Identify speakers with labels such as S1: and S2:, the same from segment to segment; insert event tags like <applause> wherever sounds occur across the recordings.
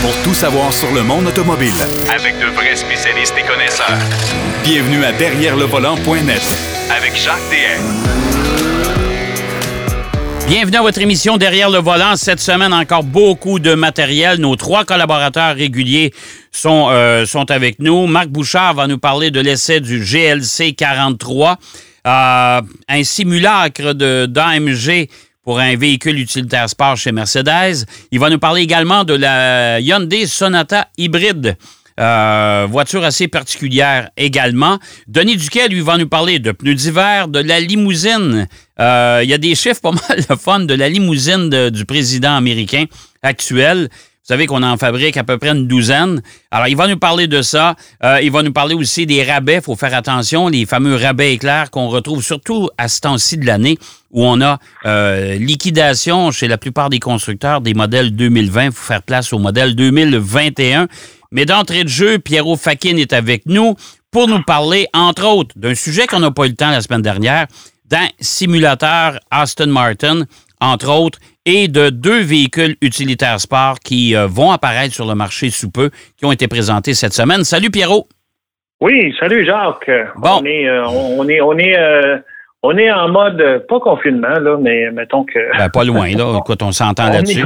S1: pour tout savoir sur le monde automobile.
S2: Avec de vrais spécialistes et connaisseurs.
S1: Bienvenue à Derrière le volant.net
S2: Avec Jacques DM.
S3: Bienvenue à votre émission Derrière le volant. Cette semaine, encore beaucoup de matériel. Nos trois collaborateurs réguliers sont, euh, sont avec nous. Marc Bouchard va nous parler de l'essai du GLC 43, euh, un simulacre de d'AMG pour un véhicule utilitaire sport chez Mercedes. Il va nous parler également de la Hyundai Sonata hybride. Euh, voiture assez particulière également. Denis Duquet, lui, va nous parler de pneus d'hiver, de la limousine. Euh, il y a des chiffres pas <laughs> mal de fun de la limousine du président américain actuel. Vous savez qu'on en fabrique à peu près une douzaine. Alors, il va nous parler de ça. Euh, il va nous parler aussi des rabais. Il faut faire attention, les fameux rabais éclairs qu'on retrouve surtout à ce temps-ci de l'année où on a euh, liquidation chez la plupart des constructeurs des modèles 2020. Il faut faire place au modèle 2021. Mais d'entrée de jeu, Pierrot Fakin est avec nous pour nous parler, entre autres, d'un sujet qu'on n'a pas eu le temps la semaine dernière, d'un simulateur Aston Martin, entre autres, et de deux véhicules utilitaires sport qui euh, vont apparaître sur le marché sous peu, qui ont été présentés cette semaine. Salut Pierrot!
S4: Oui, salut Jacques.
S3: Bon.
S4: On est, euh, on est, on est, euh, on est en mode pas confinement là, mais mettons que
S3: Ben, pas loin, là. <laughs> Écoute, on s'entend là-dessus.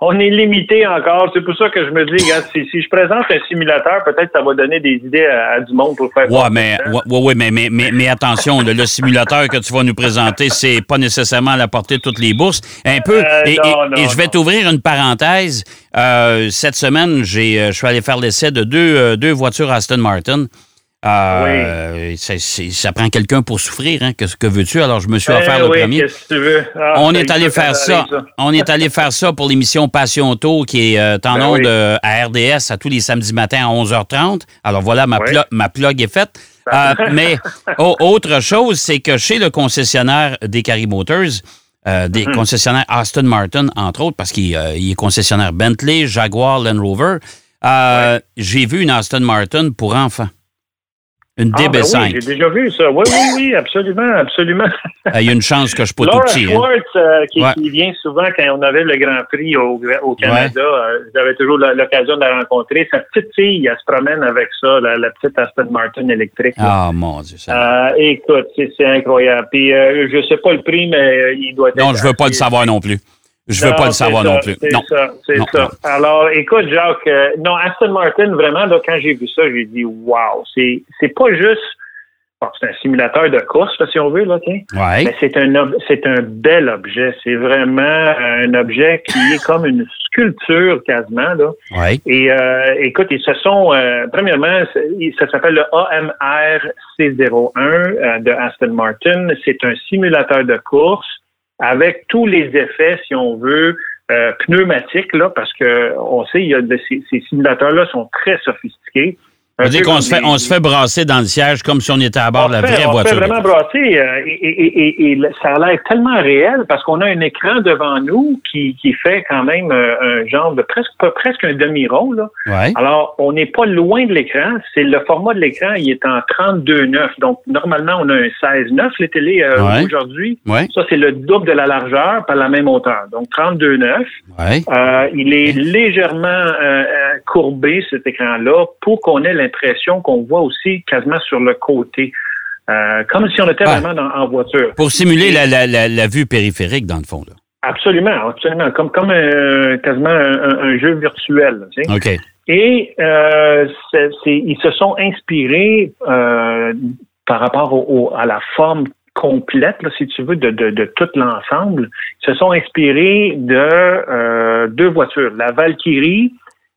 S4: On, est limité encore. C'est pour ça que je me dis, regarde, si, si je présente un simulateur, peut-être ça va donner des idées à, à du monde pour faire.
S3: Ouais, mais, ouais, ouais, mais, mais, mais, mais attention, le, le simulateur que tu vas nous présenter, c'est pas nécessairement à la portée de toutes les bourses. Un peu.
S4: Euh,
S3: et,
S4: non,
S3: et-
S4: non,
S3: et je vais t'ouvrir une parenthèse. Euh, cette semaine, j'ai, euh, je suis allé faire l'essai de deux, euh, deux voitures Aston Martin. Euh, c'est- c'est- ça prend quelqu'un pour souffrir, hein. Que, que veux-tu? Alors, je me suis offert
S4: Eh
S3: le
S4: oui,
S3: premier.
S4: qu'est-ce que tu veux? Ah,
S3: On est allé faire ça. On est allé faire ça pour l'émission Passion Auto qui est euh, en
S4: Ben
S3: ondes
S4: oui.
S3: euh, à RDS à tous les samedis matins à 11h30. Alors voilà, ma, plug est faite. Euh, mais <laughs> au- autre chose, c'est que chez le concessionnaire des Carry Motors, euh, des
S4: Mhm.
S3: concessionnaires Aston Martin, entre autres, parce qu'il euh, il est concessionnaire Bentley, Jaguar, Land Rover, euh, j'ai vu une Aston Martin pour enfants. Une
S4: Ah, ben
S3: DB5.
S4: oui, j'ai déjà vu ça. Oui, oui, oui, absolument, absolument. <laughs>
S3: Il y a une chance que je pas tout petit. hein.
S4: Euh, qui,
S3: Ouais.
S4: qui vient souvent quand on avait le Grand Prix au, au Canada, euh, j'avais toujours l'occasion de la rencontrer. Sa petite fille, elle se promène avec ça, la, la petite Aston Martin électrique.
S3: Ah, mon Dieu. ça-
S4: Euh, écoute, c'est incroyable. Puis euh, je sais pas le prix, mais il doit être.
S3: Non, je veux pas le savoir non plus. Je veux
S4: Non,
S3: pas le savoir
S4: ça,
S3: non plus.
S4: C'est ça, c'est ça. Alors, écoute, Jacques, euh, non, Aston Martin, vraiment, là, quand j'ai vu ça, j'ai dit, wow, c'est c'est pas juste. bon, c'est un simulateur de course, là, si on veut, là.
S3: Ouais.
S4: Mais c'est un c'est un bel objet. C'est vraiment un objet qui est comme une sculpture quasiment là.
S3: Ouais.
S4: Et euh, écoute, ils se sont euh, premièrement, ça s'appelle le AMR C01 euh, de Aston Martin. C'est un simulateur de course avec tous les effets, si on veut, euh, pneumatiques là, parce que on sait, il y a de, ces, ces simulateurs là sont très sophistiqués.
S3: Dire qu'on
S4: comme
S3: se, fait, on se fait brasser dans le siège comme si on était à bord de la
S4: on fait-
S3: vraie
S4: on
S3: voiture.
S4: fait vraiment brasser euh, et, et- et- et le- ça a l'air tellement réel parce qu'on a un écran devant nous qui, qui fait quand même euh, un genre de presque presque un demi-rond là.
S3: Ouais.
S4: Alors on n'est pas loin de l'écran. C'est le format de l'écran, il est en 32,9. Donc normalement on a un 16,9 les télés euh,
S3: Ouais.
S4: aujourd'hui.
S3: Ouais.
S4: Ça c'est le double de la largeur par la même hauteur. Donc 32,9.
S3: Ouais.
S4: Euh, il est légèrement courbé, cet écran-là, pour qu'on ait l'impression qu'on voit aussi quasiment sur le côté. Euh, comme si on était vraiment dans- en voiture.
S3: Pour simuler la, la, la, la vue périphérique, dans le fond. Là.
S4: Absolument, absolument. Comme, comme un- quasiment un, jeu virtuel. tu sais.
S3: OK.
S4: Et euh, ils se sont inspirés euh, par rapport au- au- à la forme complète, là, si tu veux, de, de, de tout l'ensemble. Ils se sont inspirés de euh, deux voitures, la Valkyrie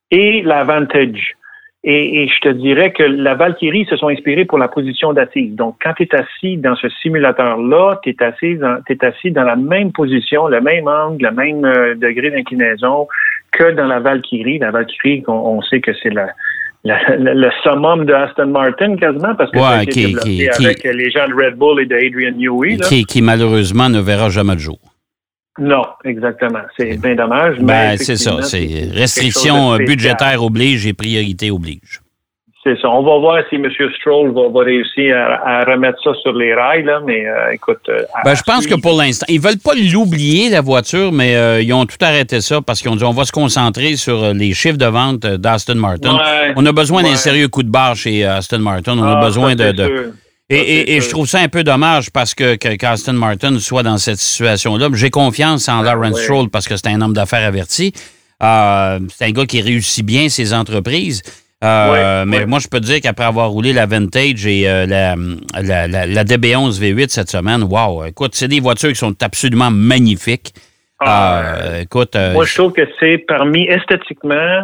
S4: et la Vantage. Et, et je te dirais que la Valkyrie se sont inspirés pour la position d'assise. Donc, quand tu es assis dans ce simulateur-là, tu es assis, dans, t'es assis dans la même position, le même angle, le même euh, degré d'inclinaison que dans la Valkyrie. La Valkyrie, on, on sait que c'est la, la- la- le summum de Aston Martin quasiment parce que ça a
S3: Ouais,
S4: été
S3: qui-
S4: développé
S3: qui- qui-
S4: avec les gens de Red Bull et de Adrian Newey. là.
S3: Qui, qui, malheureusement ne verra jamais le jour.
S4: Non, exactement. C'est bien dommage. mais
S3: Ben, c'est ça. C'est restriction euh, budgétaire oblige et priorité oblige.
S4: C'est ça. On va voir si M. Stroll va, va réussir à, à, remettre ça sur les rails, là, mais euh, écoute. Euh,
S3: ben, je pense que pour l'instant, ils veulent pas l'oublier, la voiture, mais euh, ils ont tout arrêté ça parce qu'ils ont dit on va se concentrer sur les chiffres de vente d'Aston Martin.
S4: Ouais,
S3: on a besoin d'un sérieux coup de barre chez Aston Martin. On a
S4: Ah,
S3: besoin
S4: ça,
S3: de. Et, je
S4: sûr.
S3: trouve ça un peu dommage parce que que- qu'Aston Martin soit dans cette situation-là. J'ai confiance en Lawrence
S4: Ah, ouais.
S3: Stroll parce que c'est un homme d'affaires averti. Euh, c'est un gars qui réussit bien ses entreprises. Euh,
S4: Ouais,
S3: mais
S4: ouais.
S3: moi, je peux te dire qu'après avoir roulé la Vintage et euh, la, la, la- la DB11 V8 cette semaine, wow, écoute, c'est des voitures qui sont absolument magnifiques.
S4: Ah,
S3: Euh, écoute, euh,
S4: Moi, je trouve que c'est parmi, esthétiquement,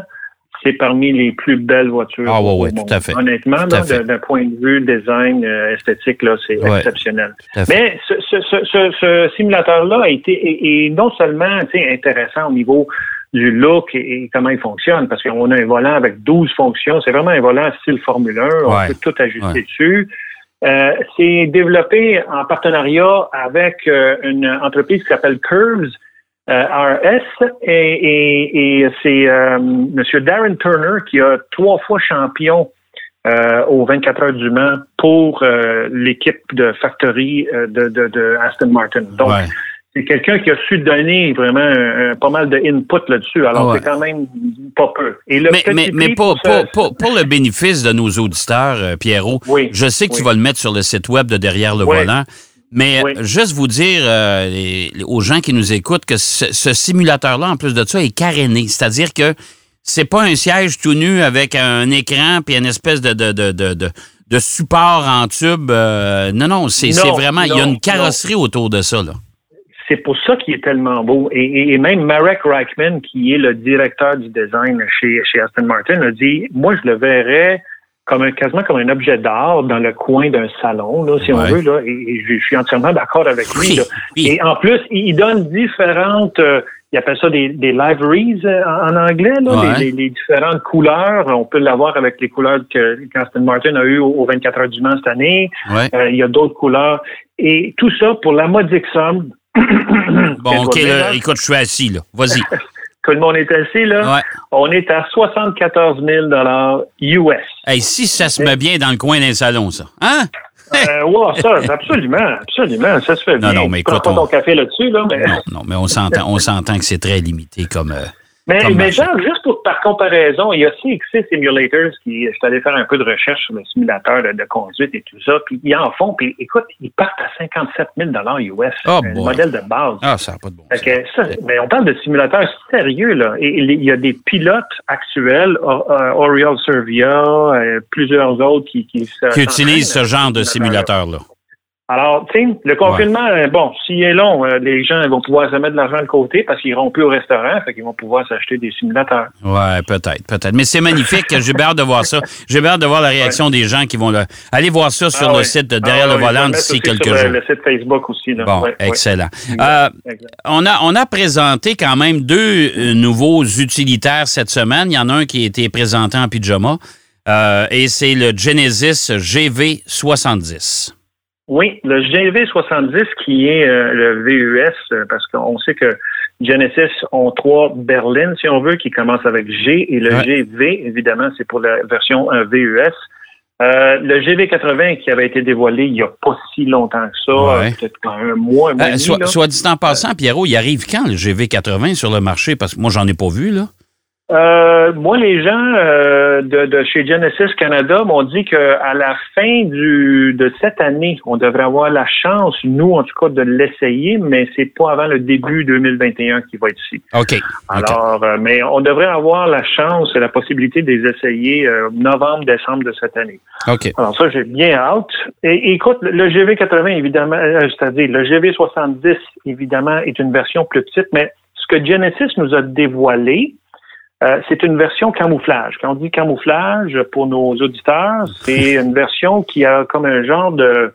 S4: c'est parmi les plus belles voitures.
S3: Ah, ouais,
S4: au
S3: ouais,
S4: monde.
S3: tout à fait.
S4: Honnêtement, d'un point de vue design euh, esthétique, là, c'est
S3: Ouais,
S4: exceptionnel. Mais ce, ce, ce, ce- simulateur-là a été est, est non seulement tu sais, intéressant au niveau du look et, et comment il fonctionne, parce qu'on a un volant avec 12 fonctions. C'est vraiment un volant style Formule 1. On
S3: Ouais,
S4: peut tout ajuster
S3: ouais.
S4: dessus. Euh, c'est développé en partenariat avec euh, une entreprise qui s'appelle Curves euh, RS et, et, et c'est euh, M. Darren Turner qui a trois fois champion euh, aux 24 heures du Mans pour euh, l'équipe de factory euh, de, de, de Aston Martin. Donc,
S3: ouais.
S4: c'est quelqu'un qui a su donner vraiment pas mal de input là-dessus. Alors,
S3: Ouais.
S4: c'est quand même pas peu. Et le
S3: Mais, mais, pour,
S4: ça-
S3: pour, pour, pour le bénéfice de nos auditeurs, Pierrot,
S4: Oui,
S3: je sais que tu vas le mettre sur le site web de Derrière le
S4: Oui.
S3: volant, mais
S4: Oui.
S3: euh, juste vous dire euh, les- aux gens qui nous écoutent que ce, ce simulateur-là, en plus de ça, est caréné. C'est-à-dire que c'est pas un siège tout nu avec un écran puis une espèce de, de, de, de, de- support en tube. euh, non, non, c'est vraiment... Il y a une carrosserie autour de ça. Là.
S4: c'est pour ça qu'il est tellement beau. Et, et- et même Marek Reichman, qui est le directeur du design chez, chez Aston Martin, a dit Moi, je le verrais comme un, quasiment comme un objet d'art dans le coin d'un salon, là, si on veut. Là, et, et je, suis entièrement d'accord avec lui. Là.
S3: oui.
S4: Et en plus, il donne différentes. euh, il appelle ça des, des liveries euh, en, anglais, là,
S3: Ouais.
S4: les, les- les différentes couleurs. On peut l'avoir avec les couleurs que qu'Aston Martin a eu au, au 24 heures du Mans cette année.
S3: Ouais.
S4: Euh, il y a d'autres couleurs. Et tout ça pour la modique somme. <coughs>
S3: Bon, OK, là, écoute, je suis assis, là. Vas-y. <laughs>
S4: Tout le monde est assis, là.
S3: Ouais.
S4: On est à 74 000 US.
S3: Hey, si ça se met bien dans le coin d'un salon, ça. Hein?
S4: Euh, ça, absolument, absolument, ça se fait
S3: Non,
S4: bien.
S3: non, mais
S4: Tu prends
S3: écoute,
S4: pas
S3: on-
S4: ton café là-dessus, là, mais...
S3: Non, non, mais on s'entend, on s'entend que c'est très limité comme. euh,
S4: Mais, mais genre, juste pour, par comparaison, il y a CXC Simulators qui, je suis allé faire un peu de recherche sur le simulateur de, de conduite et tout ça, puis ils en font, puis écoute, ils partent à 57 000 US,
S3: Oh
S4: le
S3: boy.
S4: modèle de base.
S3: Ah, ça n'a pas de bon
S4: Fait
S3: sens.
S4: que ça, mais on parle de simulateurs sérieux, là. Et il y a des pilotes actuels, euh, Oriol Servia, euh, plusieurs autres qui... Qui,
S3: Qui utilisent ce genre de simulateur-là.
S4: Alors, tu sais, le confinement, euh, bon, s'il est long, euh, les gens vont pouvoir se mettre de l'argent de côté parce qu'ils iront plus au restaurant, fait qu'ils vont pouvoir s'acheter des simulateurs.
S3: Ouais, peut-être, peut-être. Mais c'est magnifique. J'ai hâte de voir ça. J'ai hâte de voir la réaction des gens qui vont le. Allez voir ça sur
S4: Ah
S3: le
S4: ouais.
S3: site de
S4: Ah
S3: Derrière le volant d'ici quelques
S4: sur
S3: jours.
S4: Le site Facebook aussi. Là.
S3: Bon, excellent. Euh, on, a, on a présenté quand même deux euh, nouveaux utilitaires cette semaine. Il y en a un qui a été présenté en pyjama euh, et c'est le Genesis GV70.
S4: Oui, le GV70 qui est euh, le VUS, euh, parce qu'on sait que Genesis ont trois berlines, si on veut, qui commencent avec G, et le
S3: Ouais.
S4: GV, évidemment, c'est pour la version euh, VUS. Euh, le GV80 qui avait été dévoilé il n'y a pas si longtemps que ça,
S3: Ouais.
S4: peut-être un mois, un mois
S3: soit, soit dit en passant, Pierrot, il arrive quand le GV80 sur le marché? Parce que moi, j'en ai pas vu, là.
S4: Euh, moi, les gens euh, de, de chez Genesis Canada m'ont dit qu'à la fin du, de cette année, on devrait avoir la chance, nous en tout cas, de l'essayer, mais c'est pas avant le début 2021 qui va être ici.
S3: OK.
S4: Alors, euh, mais on devrait avoir la chance et la possibilité de les essayer euh, novembre, décembre de cette année.
S3: OK.
S4: Alors ça, j'ai bien hâte. Et, et écoute, le GV80, évidemment, euh, c'est-à-dire le GV70, évidemment, est une version plus petite, mais ce que Genesis nous a dévoilé, euh, c'est une version camouflage. Quand on dit camouflage, pour nos auditeurs, c'est <laughs> une version qui a comme un genre de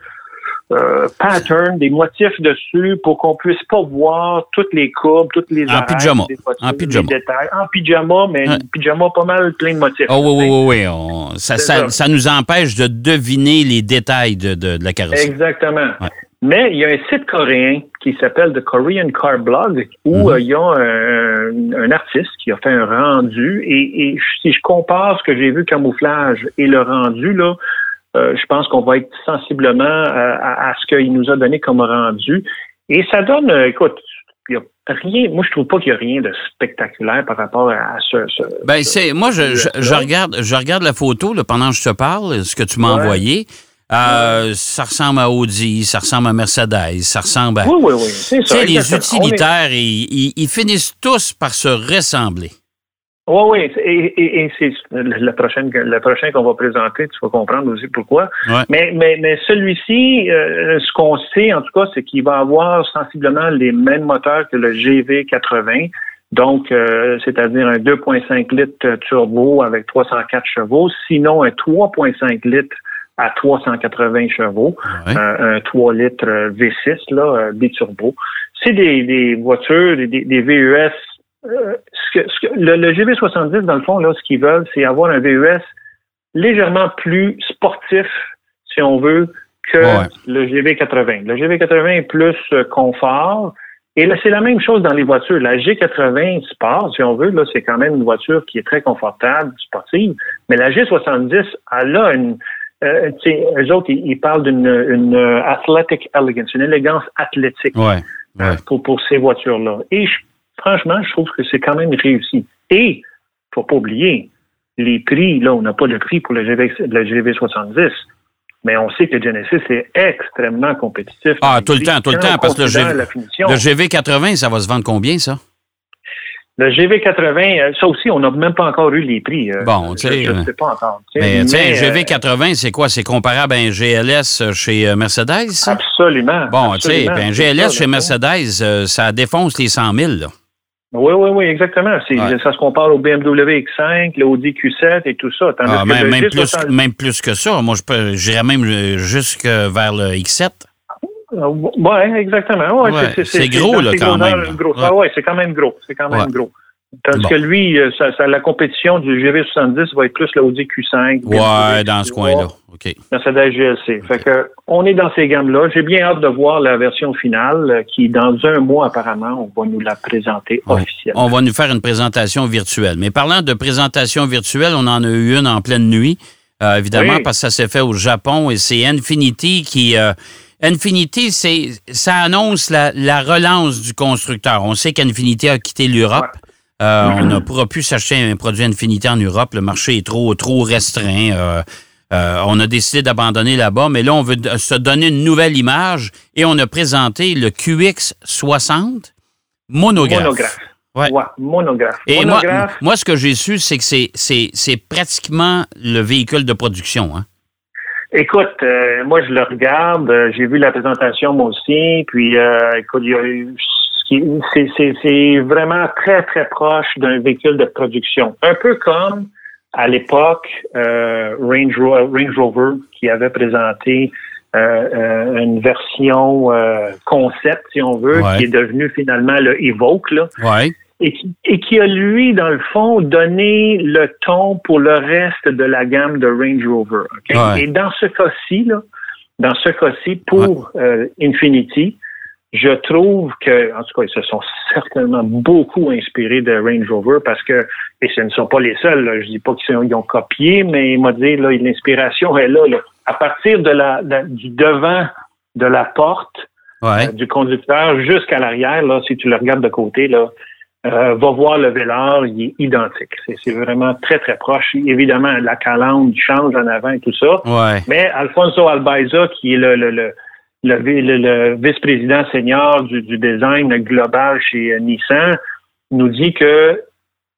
S4: euh, pattern, des motifs dessus pour qu'on puisse pas voir toutes les courbes, toutes les
S3: En pyjama.
S4: des
S3: En pyjama.
S4: détails. En pyjama, mais un pyjama pas mal plein de motifs.
S3: Oh oui, oui, oui, oui. on- ça, ça,
S4: ça.
S3: ça nous empêche de deviner les détails de, de- de la carrosserie.
S4: Exactement.
S3: Ouais.
S4: Mais il y a un site coréen qui s'appelle The Korean Car Blog, où
S3: Mhm.
S4: euh, il y a un, un artiste qui a fait un rendu. Et, et si je compare ce que j'ai vu camouflage et le rendu, là, euh, je pense qu'on va être sensiblement euh, à, à ce qu'il nous a donné comme rendu. Et ça donne, écoute, il y a rien, moi je trouve pas qu'il y a rien de spectaculaire par rapport à ce. ce-
S3: Ben,
S4: ce-
S3: c'est moi je, je, je
S4: là.
S3: regarde je regarde la photo là, pendant que je te parle, ce que tu m'as
S4: Ouais.
S3: envoyé. Euh, Ça ressemble à Audi, ça ressemble à Mercedes, ça ressemble à.
S4: Oui, oui, oui. C'est ça.
S3: les
S4: est-
S3: utilitaires, ils, finissent tous par se ressembler.
S4: Oui, oui, et, et, et c'est le, le prochain, le prochain qu'on va présenter, tu vas comprendre aussi pourquoi.
S3: Ouais.
S4: Mais, mais, mais celui-ci, euh, ce qu'on sait en tout cas, c'est qu'il va avoir sensiblement les mêmes moteurs que le GV80, donc euh, c'est-à-dire un 2.5 litres turbo avec 304 chevaux, sinon un 3.5 litres à 380 chevaux,
S3: Ouais.
S4: un, un 3 litres euh, V6 là, euh, biturbo. C'est des, des voitures, des, des VUS euh, ce que, ce que- le, le GV70, dans le fond, là, ce qu'ils veulent, c'est avoir un VUS légèrement plus sportif, si on veut, que
S3: Ouais.
S4: le GV80. Le GV80 est plus euh, confort. Et là, c'est la même chose dans les voitures. La G80 Sport, si on veut, là, c'est quand même une voiture qui est très confortable, sportive. Mais la G70, elle a une, euh, eux autres, ils, ils parlent d'une une, euh, athletic elegance, une élégance athlétique
S3: Ouais.
S4: euh,
S3: Ouais.
S4: pour, pour ces voitures-là. Et je- franchement, je trouve que c'est quand même réussi. Et, faut pas oublier, les prix, là, on n'a pas le prix pour GV, le GV70, mais on sait que Genesis est extrêmement compétitif.
S3: Ah, tout le temps, tout le temps, parce que le GV
S4: la.
S3: Le GV80, ça va se vendre combien, ça?
S4: Le GV80, euh, ça aussi, on n'a même pas encore eu les prix. euh,
S3: Bon, tu sais,
S4: Je ne sais pas encore.
S3: Mais, tu sais,
S4: Mais, euh,
S3: GV80, c'est quoi? C'est comparable à un GLS chez Mercedes? ça?
S4: Absolument.
S3: Bon, tu sais, ben,
S4: C'est
S3: GLS chez. Mercedes, ça défonce les 100 000. Là.
S4: Oui, oui, oui, exactement.
S3: Ouais.
S4: Ça se compare au BMW X5, l'Audi Q7 et tout ça.
S3: Ah, même,
S4: le
S3: même, plus,
S4: G70
S3: même plus que ça. Moi, je peux- j'irais même jusque vers le X7.
S4: Oui, exactement. Ouais,
S3: Ouais, c'est gros,
S4: dans
S3: là, quand même.
S4: gros.
S3: Ouais.
S4: Ah ouais, c'est quand même gros. C'est quand même gros. Tandis
S3: Bon.
S4: que lui, euh, ça, ça- la compétition du GV70 va être plus l'Audi Q5.
S3: Ouais, dans ce coin-là. OK.
S4: Mercedes GLC. Fait que, on est dans ces gammes-là. J'ai bien hâte de voir la version finale euh, qui, dans un mois, apparemment, on va nous la présenter officiellement.
S3: on va nous faire une présentation virtuelle. Mais parlant de présentation virtuelle, on en a eu une en pleine nuit, euh, évidemment,
S4: Oui.
S3: parce que ça s'est fait au Japon et c'est Infinity qui. euh, Infinity, c'est, ça annonce la, la relance du constructeur. On sait qu'Infinity a quitté l'Europe. Euh, On ne pourra plus s'acheter un produit Infinity en Europe. Le marché est trop, trop restreint. Euh, euh, on a décidé d'abandonner là-bas, mais là, on veut se donner une nouvelle image et on a présenté le QX60 monographe.
S4: Monographe.
S3: Ouais.
S4: Ouais, monographe.
S3: Et moi,
S4: monographe,
S3: moi, ce que j'ai su, c'est que c'est pratiquement le véhicule de production. Hein?
S4: Écoute, euh, moi je le regarde, euh, j'ai vu la présentation moi aussi, puis euh, écoute, il y a eu- ce qui- c'est, c'est, c'est vraiment très très proche d'un véhicule de production, un peu comme à l'époque euh, Range, Range Rover qui avait présenté euh, une version euh, concept, si on veut,
S3: Ouais.
S4: qui est devenue finalement le Evoque là
S3: Ouais.
S4: Et qui, et qui a, lui, dans le fond, donné le ton pour le reste de la gamme de Range Rover.
S3: Ouais.
S4: Et dans ce cas-ci, là, dans ce cas-ci, pour euh, Infinity, je trouve que, en tout cas, ils se sont certainement beaucoup inspirés de Range Rover parce que, et ce ne sont pas les seuls, là, je dis pas qu'ils ont, copié, mais il m'a dit, là, l'inspiration est là, là. À partir de la, de- du devant de la porte,
S3: Ouais.
S4: euh, du conducteur jusqu'à l'arrière, là, si tu le regardes de côté, là, euh, va voir le Velar, il est identique. C'est, vraiment très, très proche. Évidemment, la calandre change en avant et tout ça.
S3: Ouais.
S4: Mais Alfonso Albaiza, qui est le, le, le, le, le- vice-président senior du, du design global chez euh, Nissan, nous dit que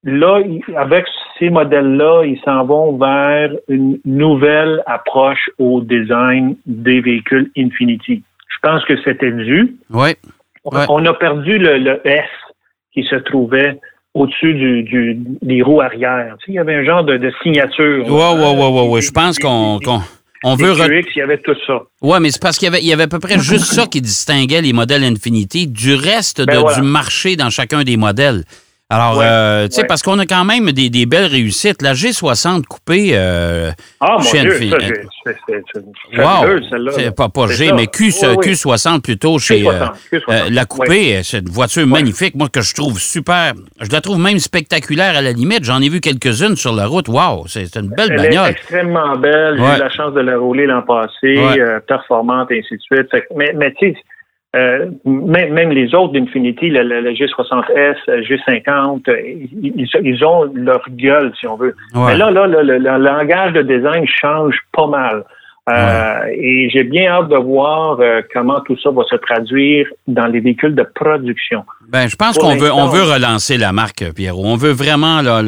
S4: là, avec ces modèles-là, ils s'en vont vers une nouvelle approche au design des véhicules Infinity. Je pense que c'était dû.
S3: Ouais.
S4: On-
S3: Ouais.
S4: On a perdu le, le S qui se trouvait au-dessus du, du- des roues arrière. Tu sais, il y avait un genre de, de signature.
S3: Ouais, ouais, ouais, ouais, ouais. Je pense qu'on, qu'on on veut.
S4: QX, il y avait tout ça.
S3: Ouais, mais c'est parce qu'il y avait, il y avait à peu près juste ça qui distinguait les modèles Infinity du reste de-
S4: Ben voilà.
S3: du marché dans chacun des modèles. Alors,
S4: Ouais,
S3: euh, tu sais,
S4: ouais.
S3: parce qu'on a quand même des, des belles réussites. La G60 coupée euh,
S4: Ah, mon
S3: chez
S4: Dieu, c'est-
S3: Wow!
S4: celle-là.
S3: Pas, pas G,
S4: ça.
S3: mais Q,
S4: Oui, oui.
S3: Q60 plutôt chez
S4: Q60,
S3: euh,
S4: Q60,
S3: euh, la coupée. C'est une voiture magnifique, moi, que je trouve super. Je la trouve même spectaculaire à la limite. J'en ai vu quelques-unes sur la route. Wow! C'est une belle
S4: Elle est
S3: bagnole.
S4: extrêmement belle. J'ai eu la chance de la rouler l'an passé, performante, et ainsi de suite. Fait mais mais tu sais, euh, même, même les autres d'Infinity, le, le- le G60S, le G50, euh, ils, ont leur gueule, si on veut.
S3: Ouais.
S4: Mais là, là, le, langage de design change pas mal. Euh, Et j'ai bien hâte de voir euh, comment tout ça va se traduire dans les véhicules de production.
S3: Ben, je pense qu'on veut, on veut relancer la marque, Pierrot. On veut vraiment là,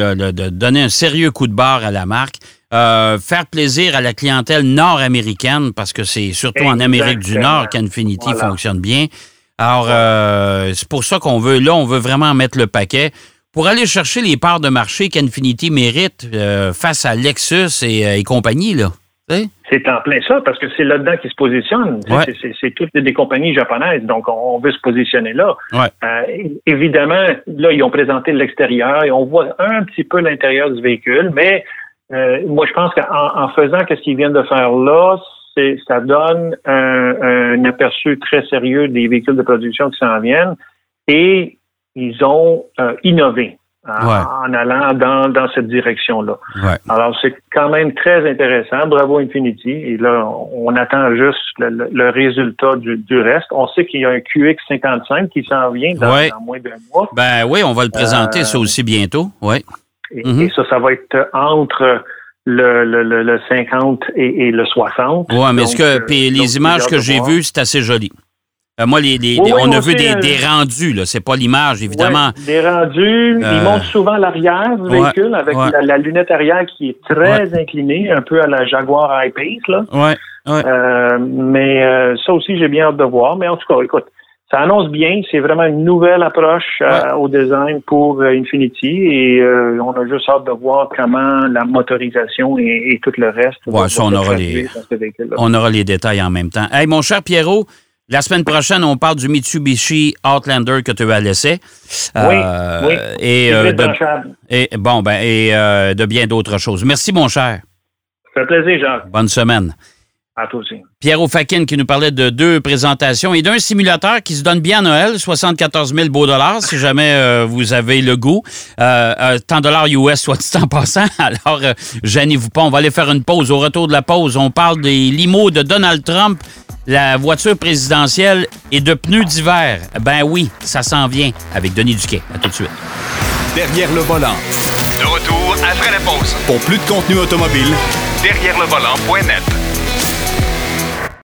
S3: donner un sérieux coup de barre à la marque, euh, faire plaisir à la clientèle nord-américaine, parce que c'est surtout en Amérique du. Nord qu'Infinity
S4: Voilà.
S3: fonctionne bien. Alors, euh, c'est pour ça qu'on veut, là, on veut vraiment mettre le paquet pour aller chercher les parts de marché qu'Infinity mérite euh, face à Lexus et, et compagnie, là.
S4: C'est en plein ça, parce que c'est là-dedans qu'ils se positionnent.
S3: Ouais.
S4: C'est- toutes des compagnies japonaises, donc on, veut se positionner là.
S3: Ouais.
S4: Euh, évidemment, là, ils ont présenté l'extérieur et on voit un petit peu l'intérieur du véhicule, mais euh, moi, je pense qu'en en faisant ce qu'ils viennent de faire là, c'est- ça donne un, un aperçu très sérieux des véhicules de production qui s'en viennent et ils ont euh, innové en,
S3: Ouais.
S4: en allant dans, dans cette direction-là.
S3: Ouais.
S4: Alors, c'est quand même très intéressant. Bravo Infinity. Et là, on attend juste le, le- le résultat du, du reste. On sait qu'il y a un QX55 qui s'en vient dans,
S3: Ouais.
S4: dans moins d'un mois.
S3: Ben oui, on va le présenter,
S4: Euh,
S3: ça aussi bientôt. Oui.
S4: Et,
S3: Mhm.
S4: et ça, ça va être entre le, le, le, le 50 et, et le 60.
S3: Oui, mais
S4: Donc,
S3: ce que,
S4: euh,
S3: puis les images que j'ai vues, c'est assez joli. Euh, moi, les, les-
S4: Oui, oui,
S3: on a vu des,
S4: euh,
S3: des rendus, là. C'est pas l'image, évidemment.
S4: Ouais, des rendus.
S3: Euh,
S4: Ils montrent souvent l'arrière du
S3: ouais,
S4: véhicule avec
S3: ouais.
S4: la, la lunette arrière qui est très inclinée, un peu à la Jaguar I-Pace, là.
S3: Ouais, ouais.
S4: Mais ça aussi, j'ai bien hâte de voir. Mais en tout cas, écoute, ça annonce bien. C'est vraiment une nouvelle approche euh,
S3: Ouais.
S4: au design pour euh, Infinity et euh, on a juste hâte de voir comment la motorisation et, et tout le reste.
S3: Ouais, ça, on aura les-. On aura les détails en même temps. Hey, mon cher Pierrot, la semaine prochaine, on parle du Mitsubishi Outlander que tu as laissé.
S4: Oui, oui.
S3: Et, euh, de, et, bon, ben, et de bien d'autres choses. Merci, mon cher.
S4: Ça fait plaisir, Jacques.
S3: Bonne semaine.
S4: À toi aussi.
S3: Pierre Fakin qui nous parlait de deux présentations et d'un simulateur qui se donne bien à Noël, 74 000 beaux dollars si jamais euh, vous avez le goût. Euh, euh, 100 dollars US, soit dit en passant. <laughs> Alors, euh, gênez-vous pas, on va aller faire une pause. Au retour de la pause, on parle des limos de Donald Trump, la voiture présidentielle et de pneus d'hiver. Ben oui, ça s'en vient avec Denis Duquet. À tout de suite.
S1: Derrière le volant.
S2: De retour après la pause.
S1: Pour plus de contenu automobile,
S2: Derrière le volant.net.